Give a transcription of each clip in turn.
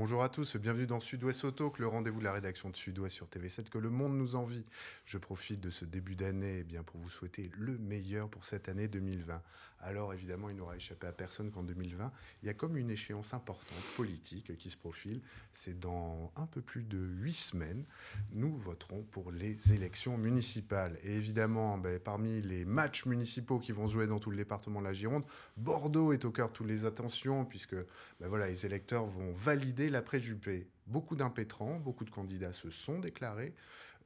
Bonjour à tous, bienvenue dans Sud-Ouest Auto, le rendez-vous de la rédaction de Sud-Ouest sur TV7, que le monde nous envie. Je profite de ce début d'année eh bien pour vous souhaiter le meilleur pour cette année 2020. Alors évidemment, il n'aura échappé à personne qu'en 2020, il y a comme une échéance importante politique qui se profile. C'est dans un peu plus de huit semaines, nous voterons pour les élections municipales. Et évidemment, ben, parmi les matchs municipaux qui vont jouer dans tout le département de la Gironde, Bordeaux est au cœur de toutes les attentions, puisque ben, voilà, les électeurs vont valider l'après-Juppé. Beaucoup d'impétrants, beaucoup de candidats se sont déclarés.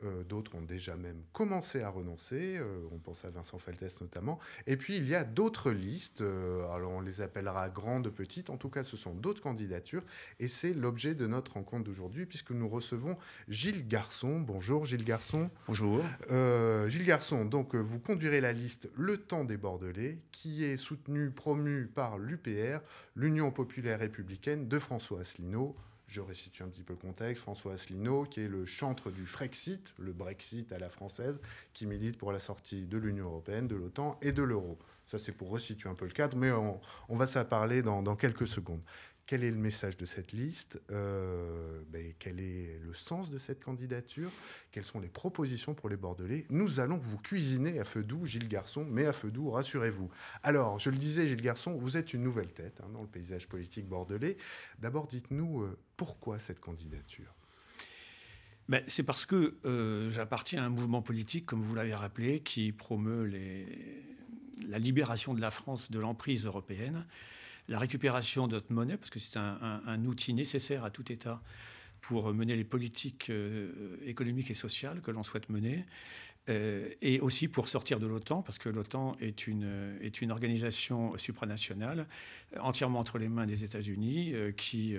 Euh, d'autres ont déjà même commencé à renoncer. Euh, on pense à Vincent Feltès notamment. Et puis il y a d'autres listes. Euh, alors on les appellera grandes, petites. En tout cas, ce sont d'autres candidatures. Et c'est l'objet de notre rencontre d'aujourd'hui, puisque nous recevons Gilles Garçon. Bonjour Gilles Garçon. Bonjour. Gilles Garçon, donc vous conduirez la liste Le Temps des Bordelais, qui est soutenue, promue par l'UPR, l'Union populaire républicaine de François Asselineau. Je resitue un petit peu le contexte. François Asselineau, qui est le chantre du Frexit, le Brexit à la française, qui milite pour la sortie de l'Union européenne, de l'OTAN et de l'euro. Ça, c'est pour resituer un peu le cadre, mais on, va s'en parler dans, dans quelques secondes. Quel est le message de cette liste euh, ben, Quel est le sens de cette candidature Quelles sont les propositions pour les Bordelais Nous allons vous cuisiner à feu doux, Gilles Garçon, mais à feu doux, rassurez-vous. Alors, je le disais, Gilles Garçon, vous êtes une nouvelle tête hein, dans le paysage politique bordelais. D'abord, dites-nous euh, pourquoi cette candidature? Ben, C'est parce que euh, j'appartiens à un mouvement politique, comme vous l'avez rappelé, qui promeut la libération de la France de l'emprise européenne la récupération de notre monnaie, parce que c'est un, outil nécessaire à tout État pour mener les politiques euh, économiques et sociales que l'on souhaite mener, euh, et aussi pour sortir de l'OTAN, parce que l'OTAN est une, organisation supranationale entièrement entre les mains des États-Unis euh, qui,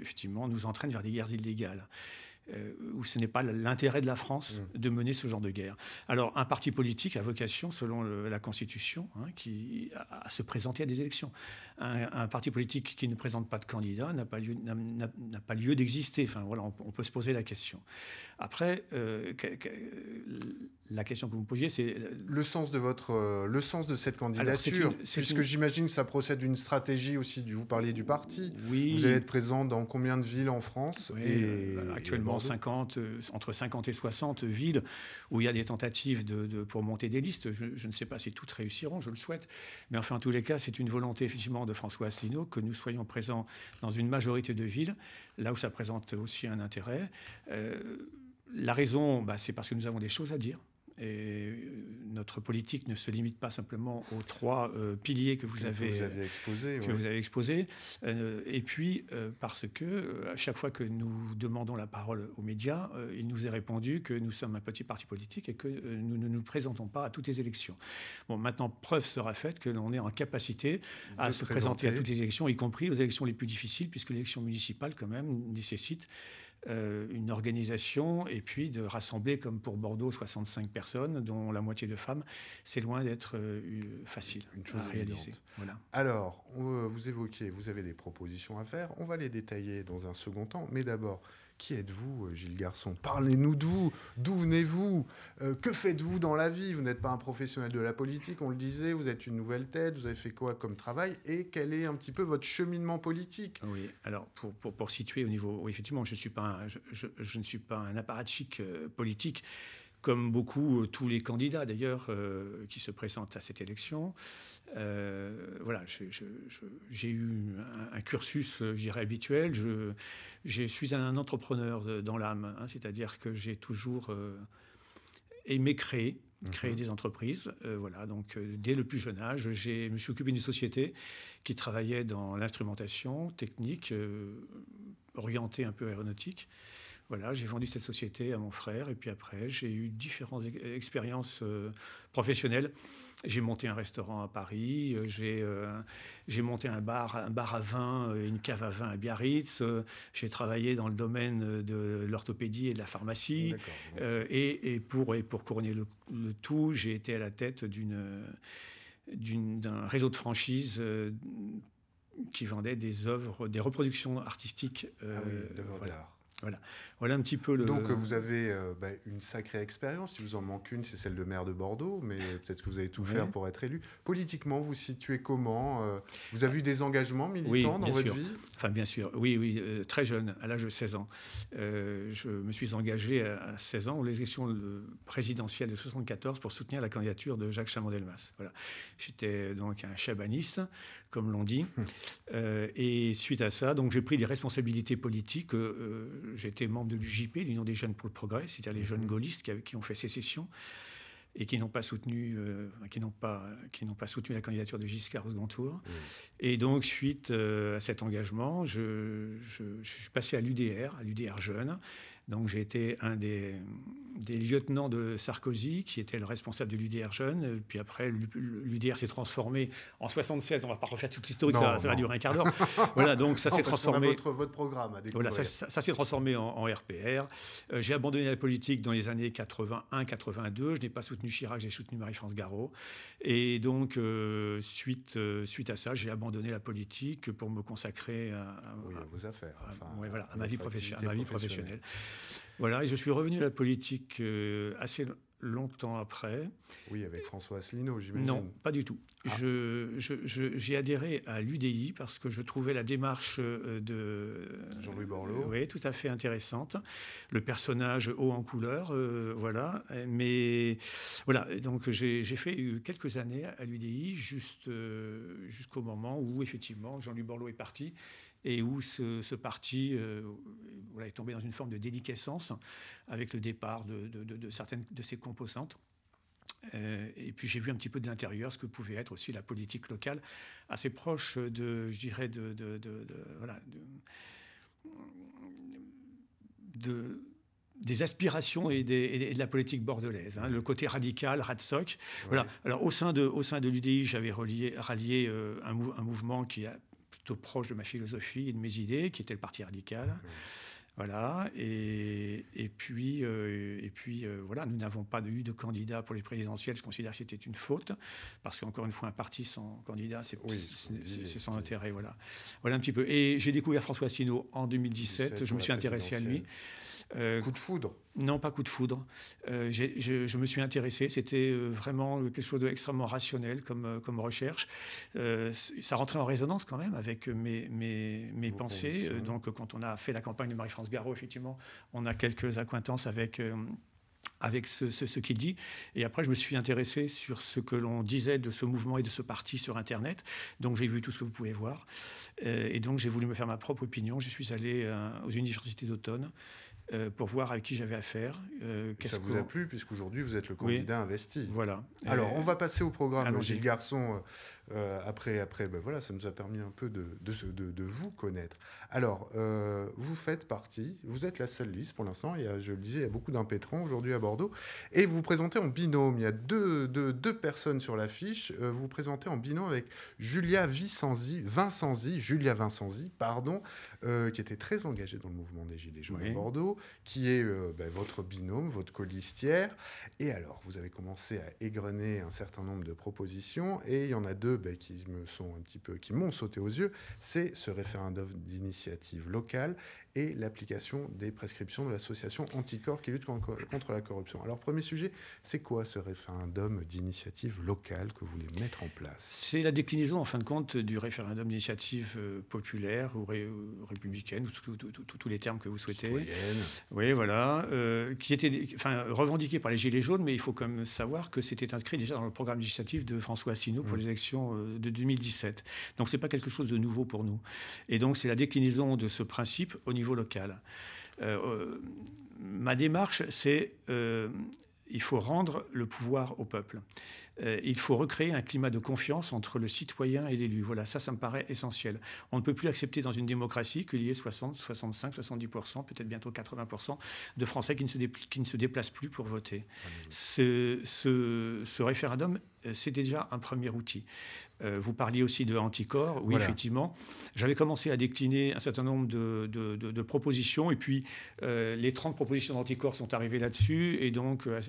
effectivement, nous entraîne vers des guerres illégales. Euh, où ce n'est pas l'intérêt de la France mm. de mener ce genre de guerre. Alors, un parti politique a vocation, selon la Constitution, hein, qui, à, se présenter à des élections. Un, parti politique qui ne présente pas de candidat n'a pas lieu, n'a, pas lieu d'exister. Enfin, voilà, on, peut se poser la question. Après, euh, la question que vous me posiez, c'est le sens de votre, euh, le sens de cette candidature. C'est puisque j'imagine que ça procède d'une stratégie aussi. Du, vous parliez du parti. Oui. Vous allez être présent dans combien de villes en France? Et, Actuellement, 50, euh, entre 50 et 60 villes où il y a des tentatives de, pour monter des listes. Je, ne sais pas si toutes réussiront, je le souhaite. Mais enfin, en tous les cas, c'est une volonté effectivement de François Asselineau que nous soyons présents dans une majorité de villes, là où ça présente aussi un intérêt. Euh, la raison, bah, c'est parce que nous avons des choses à dire. Et euh, notre politique ne se limite pas simplement aux trois euh, piliers que vous avez, exposés. Que vous avez. Euh, et puis, parce que à chaque fois que nous demandons la parole aux médias, il nous est répondu que nous sommes un petit parti politique et que nous ne nous présentons pas à toutes les élections. Bon, maintenant, preuve sera faite que l'on est en capacité à se présenter à toutes les élections, y compris aux élections les plus difficiles, puisque l'élection municipale, quand même, nécessite euh, une organisation et puis de rassembler, comme pour Bordeaux, 65 personnes, dont la moitié de femmes, c'est loin d'être euh, facile une chose à réaliser. Voilà. Alors, vous évoquiez, vous avez des propositions à faire, on va les détailler dans un second temps, mais d'abord, qui êtes-vous, euh, Gilles Garçon? Parlez-nous de vous. D'où venez-vous? Euh, Que faites-vous dans la vie? Vous n'êtes pas un professionnel de la politique, on le disait. Vous êtes une nouvelle tête. Vous avez fait quoi comme travail? Et quel est un petit peu votre cheminement politique? Oui, alors pour, pour, situer au niveau. effectivement, je, suis pas je, ne suis pas un apparatchik euh, politique comme beaucoup, tous les candidats d'ailleurs qui se présentent à cette élection. Euh, voilà, j'ai eu un, cursus, je dirais, habituel. Je, je suis un entrepreneur dans l'âme, hein, c'est-à-dire que j'ai toujours euh, aimé créer, mhm. créer des entreprises. Euh, voilà, donc dès le plus jeune âge, je me suis occupé d'une société qui travaillait dans l'instrumentation technique, orientée un peu aéronautique. Voilà, j'ai vendu cette société à mon frère et puis après, j'ai eu différentes expériences euh, professionnelles. J'ai monté un restaurant à Paris, euh, euh, j'ai monté un bar, un bar à vin, une cave à vin à Biarritz. j'ai travaillé dans le domaine de l'orthopédie et de la pharmacie. Et, et, pour, et pour couronner le, tout, j'ai été à la tête d'un réseau de franchises qui vendait des œuvres, des reproductions artistiques. Ah d'art. Voilà. Voilà un petit peu le. Donc vous avez euh, bah, une sacrée expérience. Si vous en manque une, c'est celle de maire de Bordeaux, mais peut-être que vous avez tout faire pour être élu. Politiquement, vous situez comment euh, Vous avez eu des engagements militants dans votre vie? Enfin, bien sûr. Oui, oui, euh, très jeune, à l'âge de 16 ans. je me suis engagé à, 16 ans aux élections présidentielles de 74 pour soutenir la candidature de Jacques Chamandelmas. Voilà. J'étais donc un chabaniste, comme l'on dit. et suite à ça, donc j'ai pris des responsabilités politiques. J'étais membre de l'UJP, l'Union des jeunes pour le progrès, c'est-à-dire les jeunes mhm. gaullistes qui, qui, ont fait sécession et qui n'ont pas soutenu, euh, qui n'ont pas, qui n'ont pas soutenu la candidature de Giscard au second tour. Et donc, suite euh, à cet engagement, je, je, suis passé à l'UDR, à l'UDR jeune, donc j'ai été un des, des, lieutenants de Sarkozy, qui était le responsable de l'UDR jeune. Puis après, l'UDR s'est transformé en 76. On ne va pas refaire toute l'historique, ça, ça, va durer un quart d'heure. voilà, donc ça s'est transformé. Votre, votre, programme à Voilà, ça, ça, s'est transformé en, RPR. Euh, j'ai abandonné la politique dans les années 81-82. Je n'ai pas soutenu Chirac, j'ai soutenu Marie-France Garot. Et donc, euh, suite, euh, suite à ça, j'ai abandonné la politique pour me consacrer à, vos affaires. voilà, à ma vie, professionnelle, à ma vie professionnelle. Voilà, et je suis revenu à la politique euh, assez longtemps après. Oui, avec François Asselineau, j'imagine. Non, pas du tout. Ah. j'ai adhéré à l'UDI parce que je trouvais la démarche euh, de Jean-Louis Borloo. oui, tout à fait intéressante. Le personnage haut en couleur, euh, voilà. Mais voilà, donc j'ai fait quelques années à l'UDI juste jusqu'au moment où effectivement Jean-Louis Borloo est parti et où ce, parti euh, est tombé dans une forme de déliquescence avec le départ de, certaines de ses composantes. Euh, et puis j'ai vu un petit peu de l'intérieur ce que pouvait être aussi la politique locale, assez proche de, je dirais, de, voilà, de, des aspirations et, de la politique bordelaise, hein, le côté radical, Radsoc. Voilà. Alors au sein de, au sein de l'UDI, j'avais rallié euh, un, un, mouvement qui a proche de ma philosophie et de mes idées, qui était le Parti radical. Voilà, et, et, puis, euh, et puis euh, voilà, nous n'avons pas eu de candidat pour les présidentielles. Je considère que c'était une faute, parce qu'encore une fois, un parti sans candidat, c'est sans intérêt. Voilà. voilà un petit peu. Et j'ai découvert François Asselineau en 2017, je me suis intéressé à lui. Euh, coup de foudre Non, pas coup de foudre. Euh, je, me suis intéressé. C'était euh, vraiment quelque chose d'extrêmement rationnel comme, comme recherche. ça rentrait en résonance quand même avec mes, mes, mes pensées. donc, quand on a fait la campagne de Marie-France Garot, effectivement, on a quelques acquaintances avec avec ce, ce, qu'il dit. Et après, je me suis intéressé sur ce que l'on disait de ce mouvement et de ce parti sur Internet. Donc, j'ai vu tout ce que vous pouvez voir. et donc, j'ai voulu me faire ma propre opinion. Je suis allé aux universités d'automne. Euh, pour voir avec qui j'avais affaire. Euh, ça vous a plu, puisqu'aujourd'hui, vous êtes le candidat investi. Voilà. Alors, on va passer au programme Gilles Garçon. Euh, après, après ben voilà, ça nous a permis un peu de, de, de, vous connaître. Alors, vous faites partie, vous êtes la seule liste pour l'instant. Il y a, je le disais, il y a beaucoup d'impétrants aujourd'hui à Bordeaux. Et vous vous présentez en binôme. Il y a deux, deux, deux personnes sur l'affiche. vous vous présentez en binôme avec Julia Vincenzi, Vincenzi, Julia Vincenzi, pardon, qui était très engagée dans le mouvement des Gilets jaunes à Bordeaux qui est euh, ben, votre binôme, votre colistière. Et alors, vous avez commencé à égrener un certain nombre de propositions, et il y en a deux sont un petit peu, qui m'ont sauté aux yeux. C'est ce référendum d'initiative locale et l'application des prescriptions de l'association Anticorps qui lutte contre la corruption. Alors, premier sujet, c'est quoi ce référendum d'initiative locale que vous voulez mettre en place? C'est la déclinaison, en fin de compte, du référendum d'initiative euh, populaire ou républicaine, ou tous les termes que vous souhaitez. Citoyenne. Oui, voilà. Euh, qui était enfin, revendiqué par les Gilets jaunes, mais il faut quand même savoir que c'était inscrit déjà dans le programme législatif de François Asselineau pour mmh. les élections euh, de 2017. Donc, ce n'est pas quelque chose de nouveau pour nous. Et donc, c'est la déclinaison de ce principe au niveau local. Euh, euh, ma démarche, c'est euh, il faut rendre le pouvoir au peuple. il faut recréer un climat de confiance entre le citoyen et l'élu. Voilà, ça, ça me paraît essentiel. On ne peut plus accepter dans une démocratie qu'il y ait 60, 65, 70%, peut-être bientôt 80% de Français qui ne se, qui ne se déplacent plus pour voter. Ce, ce, ce référendum c'est déjà un premier outil. Euh, vous parliez aussi de anticorps. Oui, effectivement. J'avais commencé à décliner un certain nombre de, propositions. Et puis, euh, les 30 propositions d'anticorps sont arrivées là-dessus. Et donc, euh,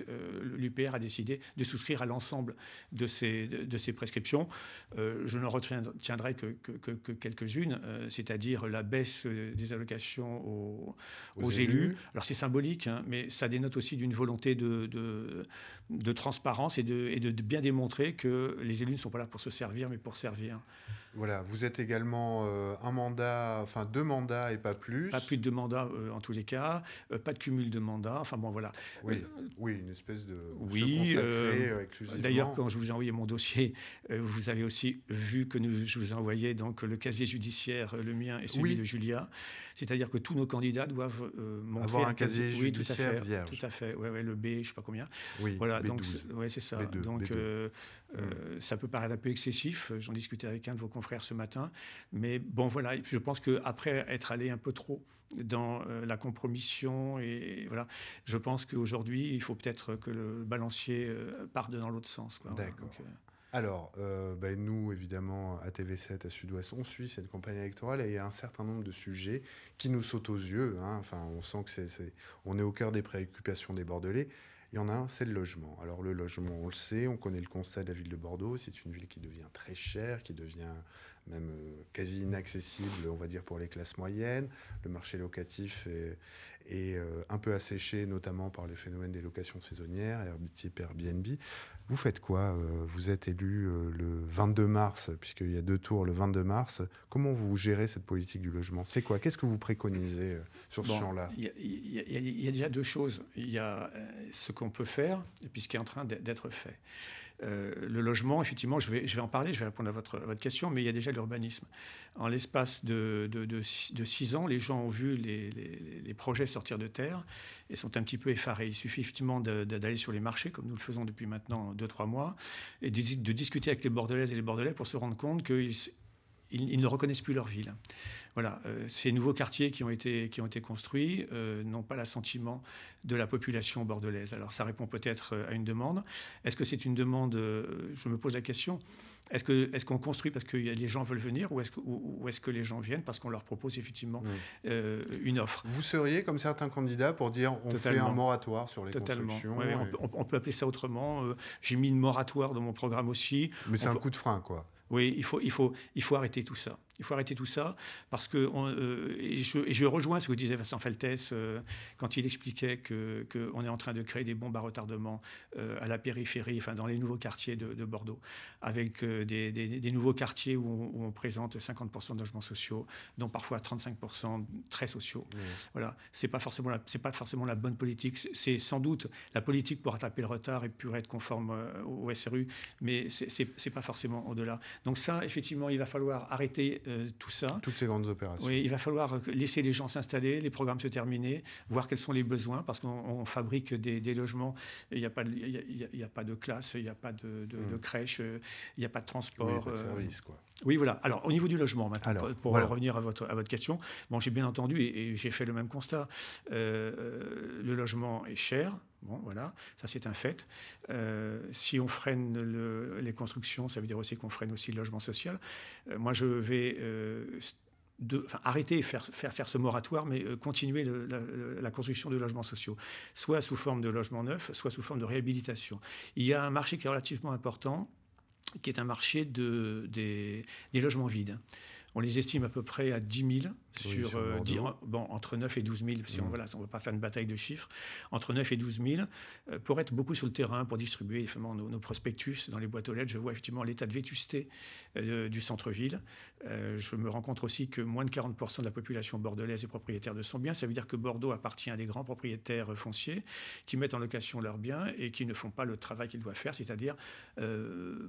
l'UPR a décidé de souscrire à l'ensemble de ces, de, ces prescriptions. je ne retiendrai que, que, quelques-unes, c'est-à-dire la baisse des allocations aux, élus. Alors, c'est symbolique, hein, mais ça dénote aussi d'une volonté de, de, transparence et, et de bien démontrer que les élus ne sont pas là pour se servir mais pour servir. Voilà, vous êtes également euh, un mandat, enfin deux mandats et pas plus. Pas plus de deux mandats euh, en tous les cas, euh, pas de cumul de mandats, enfin bon voilà. Oui, oui une espèce de... Oui, d'ailleurs quand je vous ai envoyé mon dossier, vous avez aussi vu que nous, je vous ai envoyé donc, le casier judiciaire, le mien et celui de Julia. C'est-à-dire que tous nos candidats doivent montrer... Avoir un, casier, judiciaire oui, tout vierge. Tout à fait, ouais, ouais, le B, je ne sais pas combien. Oui, voilà, donc ouais, c'est ça. donc ça peut paraître un peu excessif, j'en discutais avec un de vos confrères ce matin. Mais bon, voilà, je pense qu'après être allé un peu trop dans euh, la compromission, et voilà, je pense qu'aujourd'hui, il faut peut-être que le balancier euh, parte dans l'autre sens. D'accord. Euh, alors, ben, nous, évidemment, à TV7, à Sud-Ouest, on suit cette campagne électorale et il y a un certain nombre de sujets qui nous sautent aux yeux. Hein. Enfin, on sent que c'est, on est au cœur des préoccupations des Bordelais. Il y en a un, c'est le logement. Alors le logement, on le sait, on connaît le constat de la ville de Bordeaux. C'est une ville qui devient très chère, qui devient même euh, quasi inaccessible, on va dire, pour les classes moyennes. Le marché locatif est, euh, un peu asséché, notamment par le phénomène des locations saisonnières, type Airbnb. Vous faites quoi euh, Vous êtes élu euh, le 22 mars, puisqu'il y a deux tours le 22 mars. Comment vous gérez cette politique du logement? C'est quoi? Qu'est-ce que vous préconisez sur ce champ-là? il y, y, a déjà deux choses. Il y a ce qu'on peut faire et puis ce qui est en train d'être fait. Euh, le logement, effectivement, je vais, en parler, je vais répondre à votre, question, mais il y a déjà l'urbanisme. En l'espace de, six ans, les gens ont vu les, les, projets sortir de terre et sont un petit peu effarés. Il suffit effectivement d'aller sur les marchés, comme nous le faisons depuis maintenant deux, trois mois, et de discuter avec les Bordelaises et les Bordelais pour se rendre compte qu'ils ils, ne reconnaissent plus leur ville. Voilà, euh, ces nouveaux quartiers qui ont été, qui ont été construits euh, n'ont pas l'assentiment de la population bordelaise. Alors ça répond peut-être euh, à une demande. Est-ce que c'est une demande, je me pose la question, est-ce qu'on est qu'on construit parce que les gens veulent venir ou est-ce que, est que, les gens viennent parce qu'on leur propose effectivement une offre? Vous seriez comme certains candidats pour dire on fait un moratoire sur les Totalement. constructions on, peut appeler ça autrement. J'ai mis une moratoire dans mon programme aussi. Mais c'est un coup de frein, quoi. Oui, il faut, il, faut, il faut arrêter tout ça. Il faut arrêter tout ça parce que euh, et, je, rejoins ce que disait Vincent Feltès euh, quand il expliquait que qu'on est en train de créer des bombes à retardement euh, à la périphérie, enfin dans les nouveaux quartiers de, Bordeaux, avec des, nouveaux quartiers où on, présente 50% de logements sociaux, dont parfois 35% très sociaux. Voilà, c'est pas forcément c'est pas forcément la bonne politique. C'est sans doute la politique pour rattraper le retard et pour être conforme au SRU, mais c'est pas forcément au-delà. Donc ça, effectivement, il va falloir arrêter euh, tout ça. Toutes ces grandes opérations. Oui, il va falloir laisser les gens s'installer, les programmes se terminer, voir quels sont les besoins, parce qu'on fabrique des, logements, il n'y a, pas de, il a, pas de classe, il n'y a pas de, hmm. crèche, il n'y a pas de transport. Oui, pas de service, quoi. Oui, voilà. Alors, au niveau du logement, maintenant, pour, revenir à votre, à votre question, bon, j'ai bien entendu et, j'ai fait le même constat. Euh, euh, le logement est cher. Bon, voilà, ça c'est un fait. Euh, si on freine les constructions, ça veut dire aussi qu'on freine aussi le logement social. moi, je vais de, arrêter et faire, faire, ce moratoire, mais continuer la, construction de logements sociaux, soit sous forme de logements neufs, soit sous forme de réhabilitation. Il y a un marché qui est relativement important, qui est un marché de, des, logements vides. On les estime à peu près à 10 000 sur, euh, bon, entre 9 et 12 000, si on mm. ne va pas faire une bataille de chiffres, entre 9 et 12 000, euh, pour être beaucoup sur le terrain, pour distribuer nos, nos, prospectus dans les boîtes aux lettres. Je vois effectivement l'état de vétusté euh, du centre-ville. je me rends compte aussi que moins de 40% de la population bordelaise est propriétaire de son bien. Ça veut dire que Bordeaux appartient à des grands propriétaires fonciers qui mettent en location leurs biens et qui ne font pas le travail qu'ils doivent faire, c'est-à-dire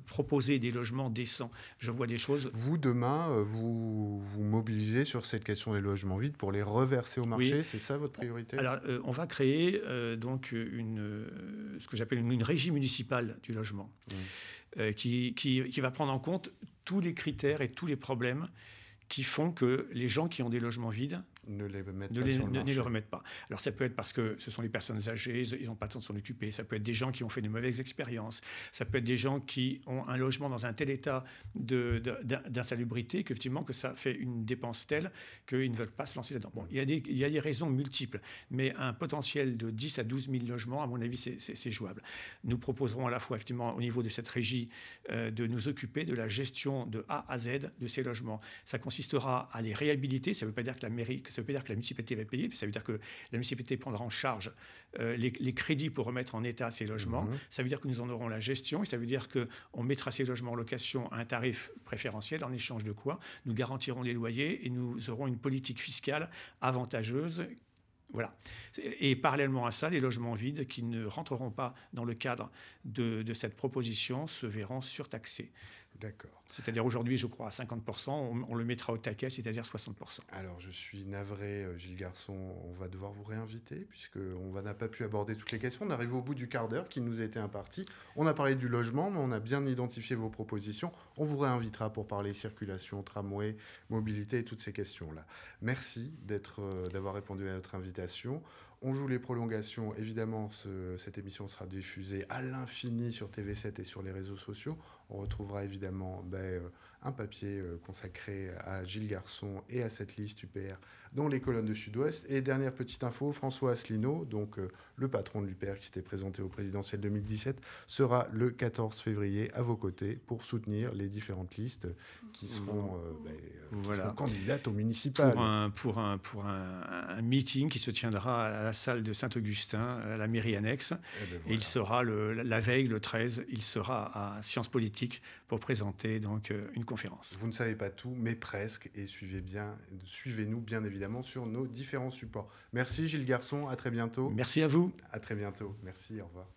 proposer des logements décents. Je vois des choses. Vous, demain, vous vous mobilisez sur cette question des logements vides pour les reverser au marché. C'est ça votre priorité? Alors, euh, on va créer euh, donc une, euh, ce que j'appelle une, régie municipale du logement, mmh. qui, qui, qui, va prendre en compte tous les critères et tous les problèmes qui font que les gens qui ont des logements vides ne les mettent ne pas les, sur le ne- ne marché. les remettent pas. Alors ça peut être parce que ce sont les personnes âgées, ils n'ont pas le temps de s'en occuper. Ça peut être des gens qui ont fait de mauvaises expériences. Ça peut être des gens qui ont un logement dans un tel état d'insalubrité qu'effectivement que ça fait une dépense telle qu'ils ne veulent pas se lancer là-dedans. Bon, il y, a des, il y a des raisons multiples, mais un potentiel de 10 à 12 000 logements, à mon avis, c'est- jouable. Nous proposerons à la fois effectivement au niveau de cette régie euh, de nous occuper de la gestion de A à Z de ces logements. Ça consistera à les réhabiliter. Ça ne veut pas dire que la mairie, ça veut pas dire que la municipalité va payer. Ça veut dire que la municipalité prendra en charge euh, les, les crédits pour remettre en état ces logements. Mhm. Ça veut dire que nous en aurons la gestion et ça veut dire qu'on mettra ces logements en location à un tarif préférentiel en échange de quoi nous garantirons les loyers et nous aurons une politique fiscale avantageuse. Voilà. Et parallèlement à ça, les logements vides qui ne rentreront pas dans le cadre de, de cette proposition se verront surtaxés. D'accord. C'est-à-dire aujourd'hui, je crois, à 50%, on, on le mettra au taquet, c'est-à-dire 60%. Alors, je suis navré, euh, Gilles Garçon, on va devoir vous réinviter, puisqu'on n'a pas pu aborder toutes les questions. On arrive au bout du quart d'heure qui nous a été imparti. On a parlé du logement, mais on a bien identifié vos propositions. On vous réinvitera pour parler circulation, tramway, mobilité et toutes ces questions-là. Merci d'être, euh, d'avoir répondu à notre invitation. On joue les prolongations. Évidemment, ce- cette émission sera diffusée à l'infini sur TV7 et sur les réseaux sociaux. On retrouvera évidemment ben, euh, un papier euh, consacré à Gilles Garçon et à cette liste UPR dans les colonnes de Sud-Ouest. Et dernière petite info, François Asselineau, donc euh, le patron de l'UPR qui s'était présenté au présidentiel 2017, sera le 14 février à vos côtés pour soutenir les différentes listes qui seront, euh, ben, qui Voilà. seront candidates au municipal. Pour, un, pour, un, pour un, un meeting qui se tiendra à la salle de Saint-Augustin, à la mairie annexe. Eh ben, Et il sera le, la veille, le 13, il sera à Sciences Politiques pour présenter donc euh, une conférence. Vous ne savez pas tout, mais presque, et suivez bien, suivez-nous bien évidemment sur nos différents supports. Merci Gilles Garçon, à très bientôt. Merci à vous. À très bientôt. Merci, au revoir.